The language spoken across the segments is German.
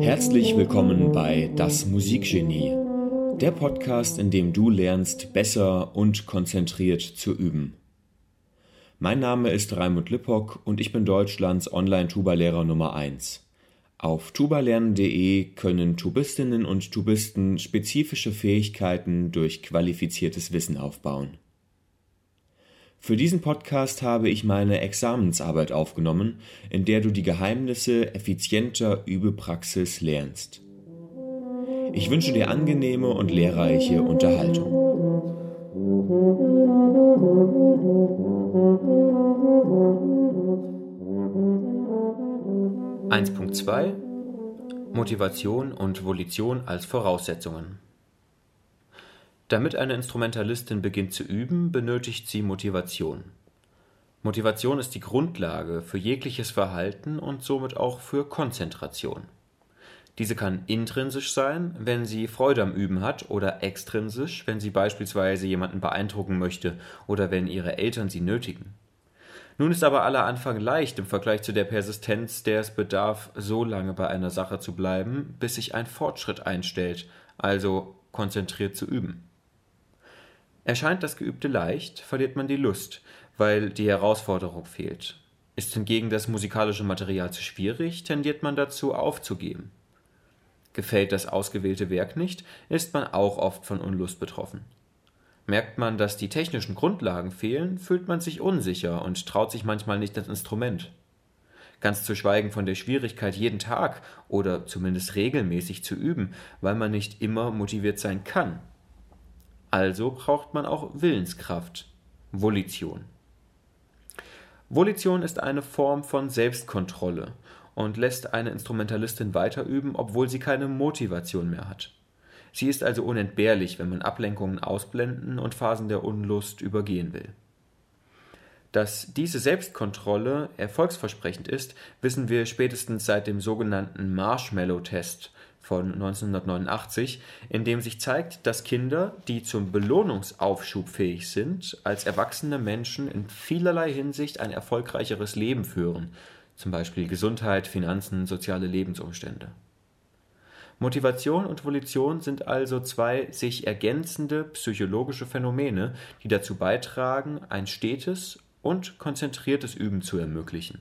Herzlich willkommen bei Das Musikgenie, der Podcast, in dem du lernst, besser und konzentriert zu üben. Mein Name ist Raimund Lippock und ich bin Deutschlands Online-Tuba-Lehrer Nummer 1. Auf tubalernen.de können Tubistinnen und Tubisten spezifische Fähigkeiten durch qualifiziertes Wissen aufbauen. Für diesen Podcast habe ich meine Examensarbeit aufgenommen, in der du die Geheimnisse effizienter Übepraxis lernst. Ich wünsche dir angenehme und lehrreiche Unterhaltung. 1.2 Motivation und Volition als Voraussetzungen Damit eine Instrumentalistin beginnt zu üben, benötigt sie Motivation. Motivation ist die Grundlage für jegliches Verhalten und somit auch für Konzentration. Diese kann intrinsisch sein, wenn sie Freude am Üben hat, oder extrinsisch, wenn sie beispielsweise jemanden beeindrucken möchte oder wenn ihre Eltern sie nötigen. Nun ist aber aller Anfang leicht im Vergleich zu der Persistenz, der es bedarf, so lange bei einer Sache zu bleiben, bis sich ein Fortschritt einstellt, also konzentriert zu üben. Erscheint das Geübte leicht, verliert man die Lust, weil die Herausforderung fehlt. Ist hingegen das musikalische Material zu schwierig, tendiert man dazu aufzugeben. Gefällt das ausgewählte Werk nicht, ist man auch oft von Unlust betroffen. Merkt man, dass die technischen Grundlagen fehlen, fühlt man sich unsicher und traut sich manchmal nicht ans Instrument. Ganz zu schweigen von der Schwierigkeit, jeden Tag oder zumindest regelmäßig zu üben, weil man nicht immer motiviert sein kann. Also braucht man auch Willenskraft, Volition. Volition ist eine Form von Selbstkontrolle und lässt eine Instrumentalistin weiterüben, obwohl sie keine Motivation mehr hat. Sie ist also unentbehrlich, wenn man Ablenkungen ausblenden und Phasen der Unlust übergehen will. Dass diese Selbstkontrolle erfolgsversprechend ist, wissen wir spätestens seit dem sogenannten Marshmallow-Test von 1989, in dem sich zeigt, dass Kinder, die zum Belohnungsaufschub fähig sind, als erwachsene Menschen in vielerlei Hinsicht ein erfolgreicheres Leben führen, zum Beispiel Gesundheit, Finanzen, soziale Lebensumstände. Motivation und Volition sind also zwei sich ergänzende psychologische Phänomene, die dazu beitragen, ein stetes und konzentriertes Üben zu ermöglichen.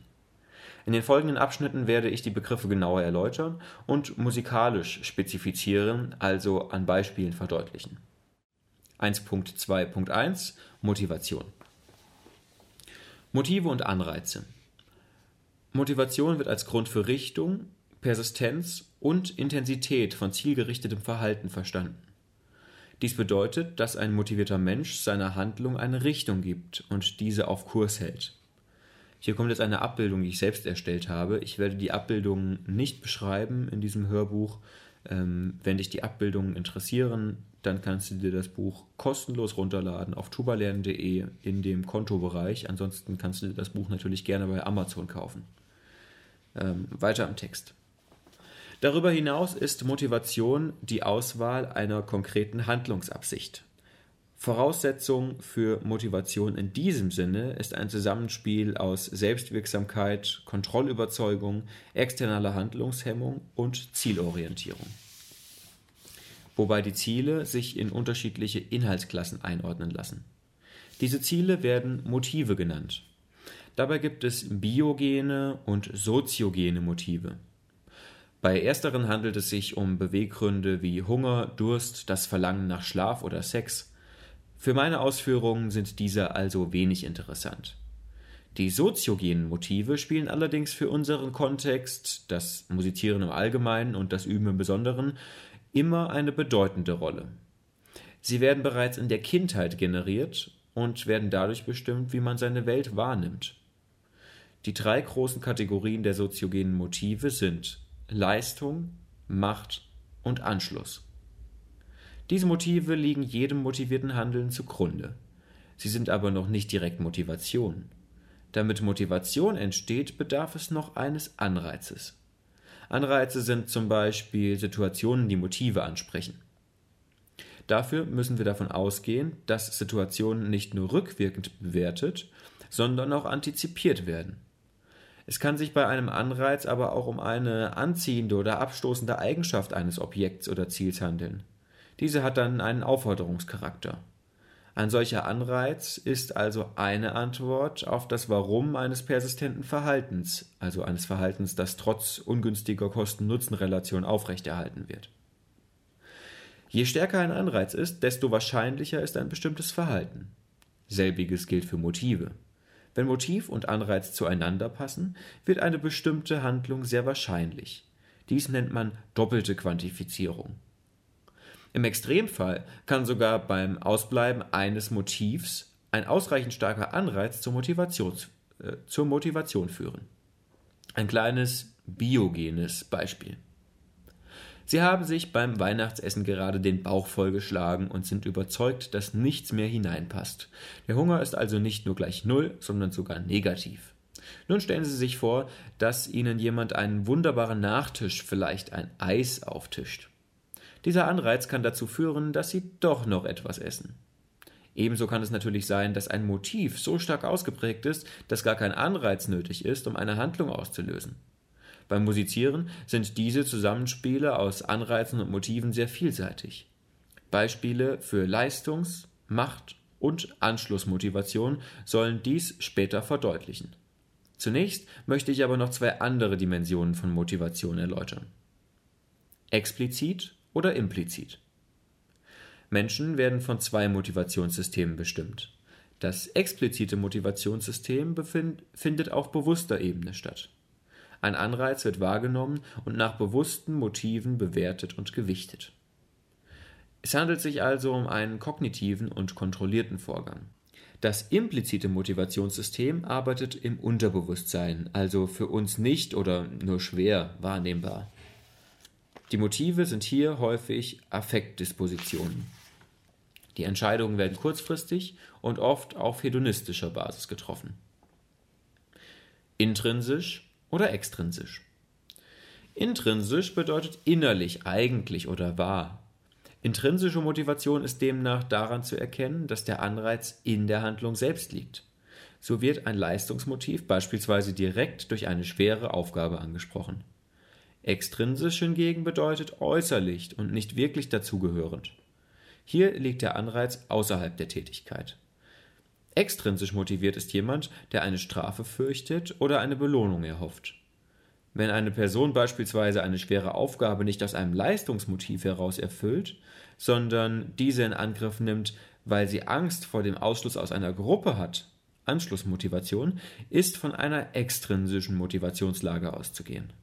In den folgenden Abschnitten werde ich die Begriffe genauer erläutern und musikalisch spezifizieren, also an Beispielen verdeutlichen. 1.2.1 Motivation Motive und Anreize Motivation wird als Grund für Richtung, Persistenz und Intensität von zielgerichtetem Verhalten verstanden. Dies bedeutet, dass ein motivierter Mensch seiner Handlung eine Richtung gibt und diese auf Kurs hält. Hier kommt jetzt eine Abbildung, die ich selbst erstellt habe. Ich werde die Abbildung nicht beschreiben in diesem Hörbuch. Ähm, wenn dich die Abbildungen interessieren, dann kannst du dir das Buch kostenlos runterladen auf tubalernen.de in dem Kontobereich. Ansonsten kannst du dir das Buch natürlich gerne bei Amazon kaufen. Ähm, weiter im Text. Darüber hinaus ist Motivation die Auswahl einer konkreten Handlungsabsicht. Voraussetzung für Motivation in diesem Sinne ist ein Zusammenspiel aus Selbstwirksamkeit, Kontrollüberzeugung, externer Handlungshemmung und Zielorientierung. Wobei die Ziele sich in unterschiedliche Inhaltsklassen einordnen lassen. Diese Ziele werden Motive genannt. Dabei gibt es biogene und soziogene Motive. Bei ersteren handelt es sich um Beweggründe wie Hunger, Durst, das Verlangen nach Schlaf oder Sex. Für meine Ausführungen sind diese also wenig interessant. Die soziogenen Motive spielen allerdings für unseren Kontext, das Musizieren im Allgemeinen und das Üben im Besonderen, immer eine bedeutende Rolle. Sie werden bereits in der Kindheit generiert und werden dadurch bestimmt, wie man seine Welt wahrnimmt. Die drei großen Kategorien der soziogenen Motive sind Leistung, Macht und Anschluss. Diese Motive liegen jedem motivierten Handeln zugrunde. Sie sind aber noch nicht direkt Motivation. Damit Motivation entsteht, bedarf es noch eines Anreizes. Anreize sind zum Beispiel Situationen, die Motive ansprechen. Dafür müssen wir davon ausgehen, dass Situationen nicht nur rückwirkend bewertet, sondern auch antizipiert werden. Es kann sich bei einem Anreiz aber auch um eine anziehende oder abstoßende Eigenschaft eines Objekts oder Ziels handeln. Diese hat dann einen Aufforderungscharakter. Ein solcher Anreiz ist also eine Antwort auf das Warum eines persistenten Verhaltens, also eines Verhaltens, das trotz ungünstiger Kosten-Nutzen-Relation aufrechterhalten wird. Je stärker ein Anreiz ist, desto wahrscheinlicher ist ein bestimmtes Verhalten. Selbiges gilt für Motive. Wenn Motiv und Anreiz zueinander passen, wird eine bestimmte Handlung sehr wahrscheinlich. Dies nennt man doppelte Quantifizierung. Im Extremfall kann sogar beim Ausbleiben eines Motivs ein ausreichend starker Anreiz zur, Motivations, äh, zur Motivation führen. Ein kleines biogenes Beispiel. Sie haben sich beim Weihnachtsessen gerade den Bauch vollgeschlagen und sind überzeugt, dass nichts mehr hineinpasst. Der Hunger ist also nicht nur gleich Null, sondern sogar negativ. Nun stellen Sie sich vor, dass Ihnen jemand einen wunderbaren Nachtisch, vielleicht ein Eis, auftischt. Dieser Anreiz kann dazu führen, dass Sie doch noch etwas essen. Ebenso kann es natürlich sein, dass ein Motiv so stark ausgeprägt ist, dass gar kein Anreiz nötig ist, um eine Handlung auszulösen. Beim Musizieren sind diese Zusammenspiele aus Anreizen und Motiven sehr vielseitig. Beispiele für Leistungs-, Macht- und Anschlussmotivation sollen dies später verdeutlichen. Zunächst möchte ich aber noch zwei andere Dimensionen von Motivation erläutern. Explizit oder implizit. Menschen werden von zwei Motivationssystemen bestimmt. Das explizite Motivationssystem findet auf bewusster Ebene statt. Ein Anreiz wird wahrgenommen und nach bewussten Motiven bewertet und gewichtet. Es handelt sich also um einen kognitiven und kontrollierten Vorgang. Das implizite Motivationssystem arbeitet im Unterbewusstsein, also für uns nicht oder nur schwer wahrnehmbar. Die Motive sind hier häufig Affektdispositionen. Die Entscheidungen werden kurzfristig und oft auf hedonistischer Basis getroffen. Intrinsisch oder extrinsisch. Intrinsisch bedeutet innerlich, eigentlich oder wahr. Intrinsische Motivation ist demnach daran zu erkennen, dass der Anreiz in der Handlung selbst liegt. So wird ein Leistungsmotiv beispielsweise direkt durch eine schwere Aufgabe angesprochen. Extrinsisch hingegen bedeutet äußerlich und nicht wirklich dazugehörend. Hier liegt der Anreiz außerhalb der Tätigkeit. Extrinsisch motiviert ist jemand, der eine Strafe fürchtet oder eine Belohnung erhofft. Wenn eine Person beispielsweise eine schwere Aufgabe nicht aus einem Leistungsmotiv heraus erfüllt, sondern diese in Angriff nimmt, weil sie Angst vor dem Ausschluss aus einer Gruppe hat, Anschlussmotivation, ist von einer extrinsischen Motivationslage auszugehen.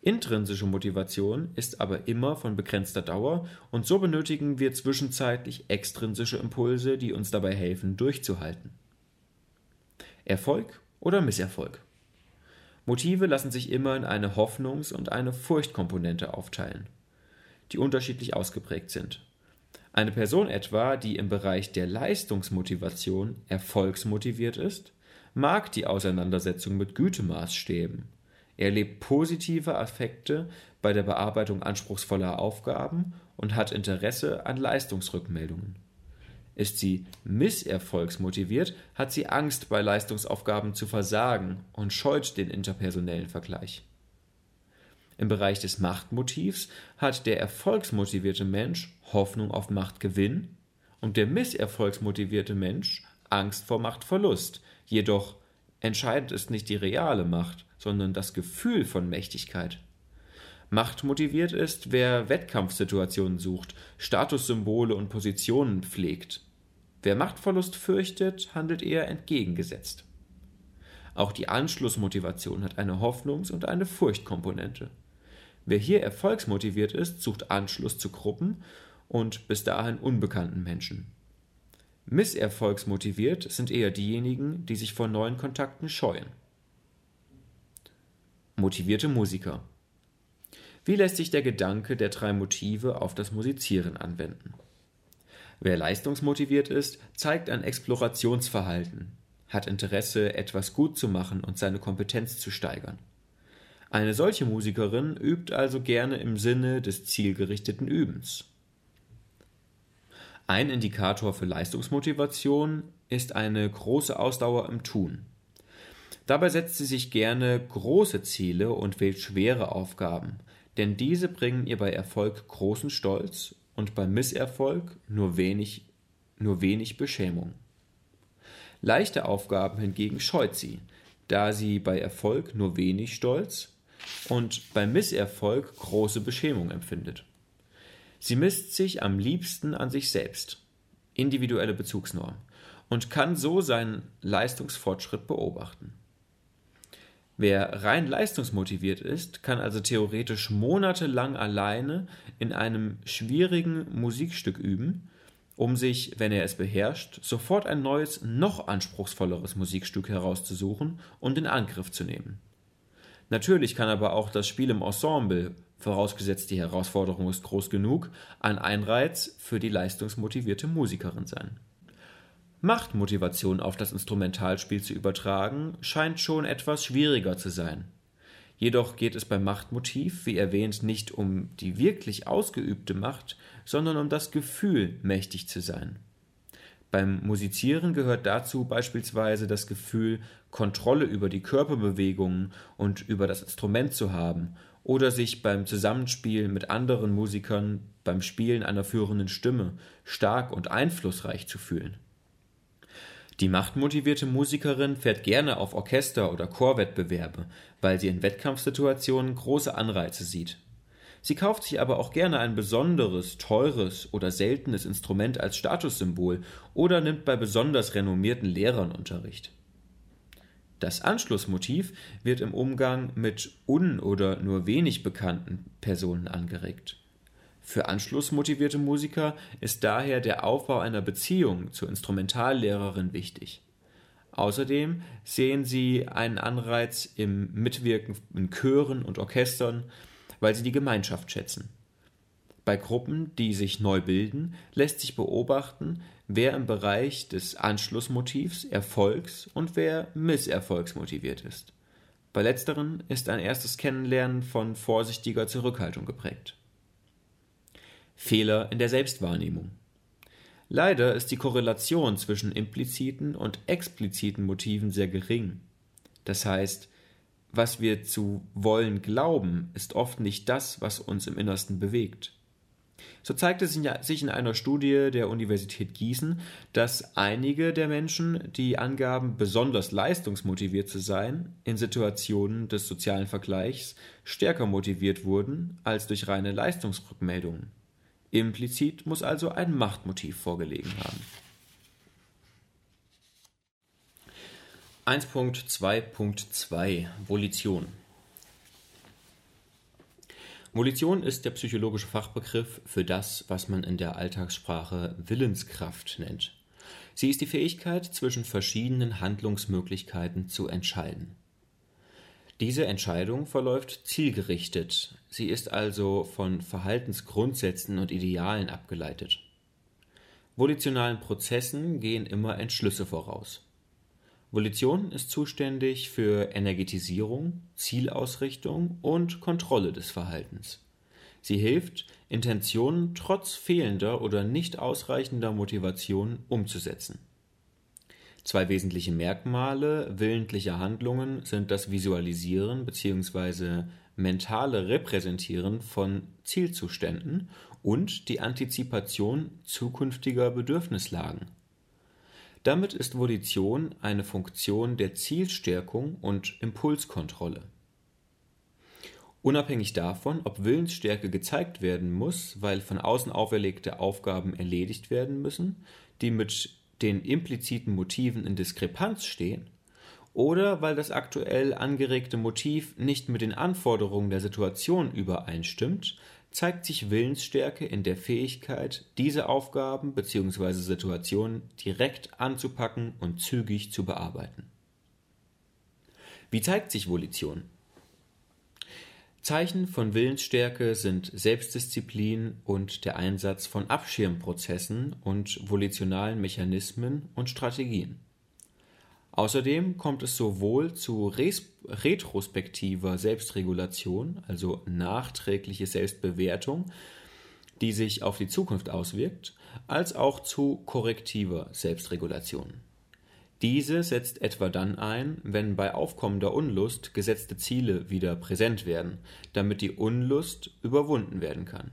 Intrinsische Motivation ist aber immer von begrenzter Dauer und so benötigen wir zwischenzeitlich extrinsische Impulse, die uns dabei helfen, durchzuhalten. Erfolg oder Misserfolg. Motive lassen sich immer in eine Hoffnungs- und eine Furchtkomponente aufteilen, die unterschiedlich ausgeprägt sind. Eine Person etwa, die im Bereich der Leistungsmotivation erfolgsmotiviert ist, mag die Auseinandersetzung mit Gütemaßstäben erlebt positive Affekte bei der Bearbeitung anspruchsvoller Aufgaben und hat Interesse an Leistungsrückmeldungen. Ist sie misserfolgsmotiviert, hat sie Angst, bei Leistungsaufgaben zu versagen und scheut den interpersonellen Vergleich. Im Bereich des Machtmotivs hat der erfolgsmotivierte Mensch Hoffnung auf Machtgewinn und der misserfolgsmotivierte Mensch Angst vor Machtverlust. Jedoch entscheidend ist nicht die reale Macht, sondern das Gefühl von Mächtigkeit. Machtmotiviert ist, wer Wettkampfsituationen sucht, Statussymbole und Positionen pflegt. Wer Machtverlust fürchtet, handelt eher entgegengesetzt. Auch die Anschlussmotivation hat eine Hoffnungs- und eine Furchtkomponente. Wer hier erfolgsmotiviert ist, sucht Anschluss zu Gruppen und bis dahin unbekannten Menschen. Misserfolgsmotiviert sind eher diejenigen, die sich vor neuen Kontakten scheuen. Motivierte Musiker. Wie lässt sich der Gedanke der drei Motive auf das Musizieren anwenden? Wer leistungsmotiviert ist, zeigt ein Explorationsverhalten, hat Interesse, etwas gut zu machen und seine Kompetenz zu steigern. Eine solche Musikerin übt also gerne im Sinne des zielgerichteten Übens. Ein Indikator für Leistungsmotivation ist eine große Ausdauer im Tun. Dabei setzt sie sich gerne große Ziele und wählt schwere Aufgaben, denn diese bringen ihr bei Erfolg großen Stolz und beim Misserfolg nur wenig, nur wenig Beschämung. Leichte Aufgaben hingegen scheut sie, da sie bei Erfolg nur wenig Stolz und beim Misserfolg große Beschämung empfindet. Sie misst sich am liebsten an sich selbst, individuelle Bezugsnorm, und kann so seinen Leistungsfortschritt beobachten. Wer rein leistungsmotiviert ist, kann also theoretisch monatelang alleine in einem schwierigen Musikstück üben, um sich, wenn er es beherrscht, sofort ein neues, noch anspruchsvolleres Musikstück herauszusuchen und in Angriff zu nehmen. Natürlich kann aber auch das Spiel im Ensemble, vorausgesetzt die Herausforderung ist groß genug, ein Einreiz für die leistungsmotivierte Musikerin sein. Machtmotivation auf das Instrumentalspiel zu übertragen, scheint schon etwas schwieriger zu sein. Jedoch geht es beim Machtmotiv, wie erwähnt, nicht um die wirklich ausgeübte Macht, sondern um das Gefühl, mächtig zu sein. Beim Musizieren gehört dazu beispielsweise das Gefühl, Kontrolle über die Körperbewegungen und über das Instrument zu haben oder sich beim Zusammenspiel mit anderen Musikern beim Spielen einer führenden Stimme stark und einflussreich zu fühlen. Die machtmotivierte Musikerin fährt gerne auf Orchester- oder Chorwettbewerbe, weil sie in Wettkampfsituationen große Anreize sieht. Sie kauft sich aber auch gerne ein besonderes, teures oder seltenes Instrument als Statussymbol oder nimmt bei besonders renommierten Lehrern Unterricht. Das Anschlussmotiv wird im Umgang mit un- oder nur wenig bekannten Personen angeregt. Für anschlussmotivierte Musiker ist daher der Aufbau einer Beziehung zur Instrumentallehrerin wichtig. Außerdem sehen sie einen Anreiz im Mitwirken in Chören und Orchestern, weil sie die Gemeinschaft schätzen. Bei Gruppen, die sich neu bilden, lässt sich beobachten, wer im Bereich des Anschlussmotivs erfolgs- und wer misserfolgsmotiviert ist. Bei letzteren ist ein erstes Kennenlernen von vorsichtiger Zurückhaltung geprägt. Fehler in der Selbstwahrnehmung. Leider ist die Korrelation zwischen impliziten und expliziten Motiven sehr gering. Das heißt, was wir zu wollen glauben, ist oft nicht das, was uns im Innersten bewegt. So zeigte sich in einer Studie der Universität Gießen, dass einige der Menschen, die angaben, besonders leistungsmotiviert zu sein, in Situationen des sozialen Vergleichs stärker motiviert wurden als durch reine Leistungsrückmeldungen. Implizit muss also ein Machtmotiv vorgelegen haben. 1.2.2 Volition Volition ist der psychologische Fachbegriff für das, was man in der Alltagssprache Willenskraft nennt. Sie ist die Fähigkeit, zwischen verschiedenen Handlungsmöglichkeiten zu entscheiden. Diese Entscheidung verläuft zielgerichtet, sie ist also von Verhaltensgrundsätzen und Idealen abgeleitet. Volitionalen Prozessen gehen immer Entschlüsse voraus. Volition ist zuständig für Energetisierung, Zielausrichtung und Kontrolle des Verhaltens. Sie hilft, Intentionen trotz fehlender oder nicht ausreichender Motivation umzusetzen. Zwei wesentliche Merkmale willentlicher Handlungen sind das Visualisieren bzw. mentale Repräsentieren von Zielzuständen und die Antizipation zukünftiger Bedürfnislagen. Damit ist Volition eine Funktion der Zielstärkung und Impulskontrolle. Unabhängig davon, ob Willensstärke gezeigt werden muss, weil von außen auferlegte Aufgaben erledigt werden müssen, die mit den impliziten Motiven in Diskrepanz stehen oder weil das aktuell angeregte Motiv nicht mit den Anforderungen der Situation übereinstimmt, zeigt sich Willensstärke in der Fähigkeit, diese Aufgaben bzw. Situationen direkt anzupacken und zügig zu bearbeiten. Wie zeigt sich Volition? Zeichen von Willensstärke sind Selbstdisziplin und der Einsatz von Abschirmprozessen und volitionalen Mechanismen und Strategien. Außerdem kommt es sowohl zu retrospektiver Selbstregulation, also nachträgliche Selbstbewertung, die sich auf die Zukunft auswirkt, als auch zu korrektiver Selbstregulation. Diese setzt etwa dann ein, wenn bei aufkommender Unlust gesetzte Ziele wieder präsent werden, damit die Unlust überwunden werden kann.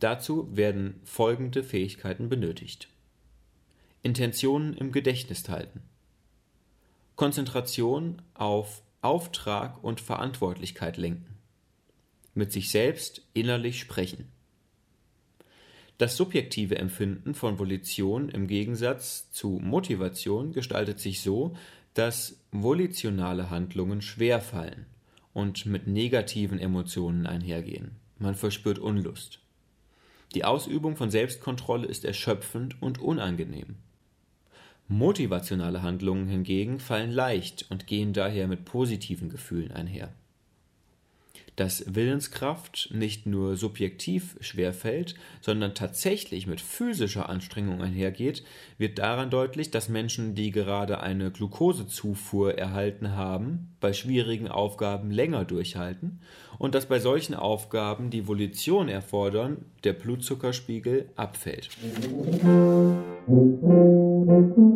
Dazu werden folgende Fähigkeiten benötigt. Intentionen im Gedächtnis halten. Konzentration auf Auftrag und Verantwortlichkeit lenken. Mit sich selbst innerlich sprechen. Das subjektive Empfinden von Volition im Gegensatz zu Motivation gestaltet sich so, dass volitionale Handlungen schwer fallen und mit negativen Emotionen einhergehen. Man verspürt Unlust. Die Ausübung von Selbstkontrolle ist erschöpfend und unangenehm. Motivationale Handlungen hingegen fallen leicht und gehen daher mit positiven Gefühlen einher. Dass Willenskraft nicht nur subjektiv schwerfällt, sondern tatsächlich mit physischer Anstrengung einhergeht, wird daran deutlich, dass Menschen, die gerade eine Glukosezufuhr erhalten haben, bei schwierigen Aufgaben länger durchhalten und dass bei solchen Aufgaben, die Volition erfordern, der Blutzuckerspiegel abfällt. Thank you.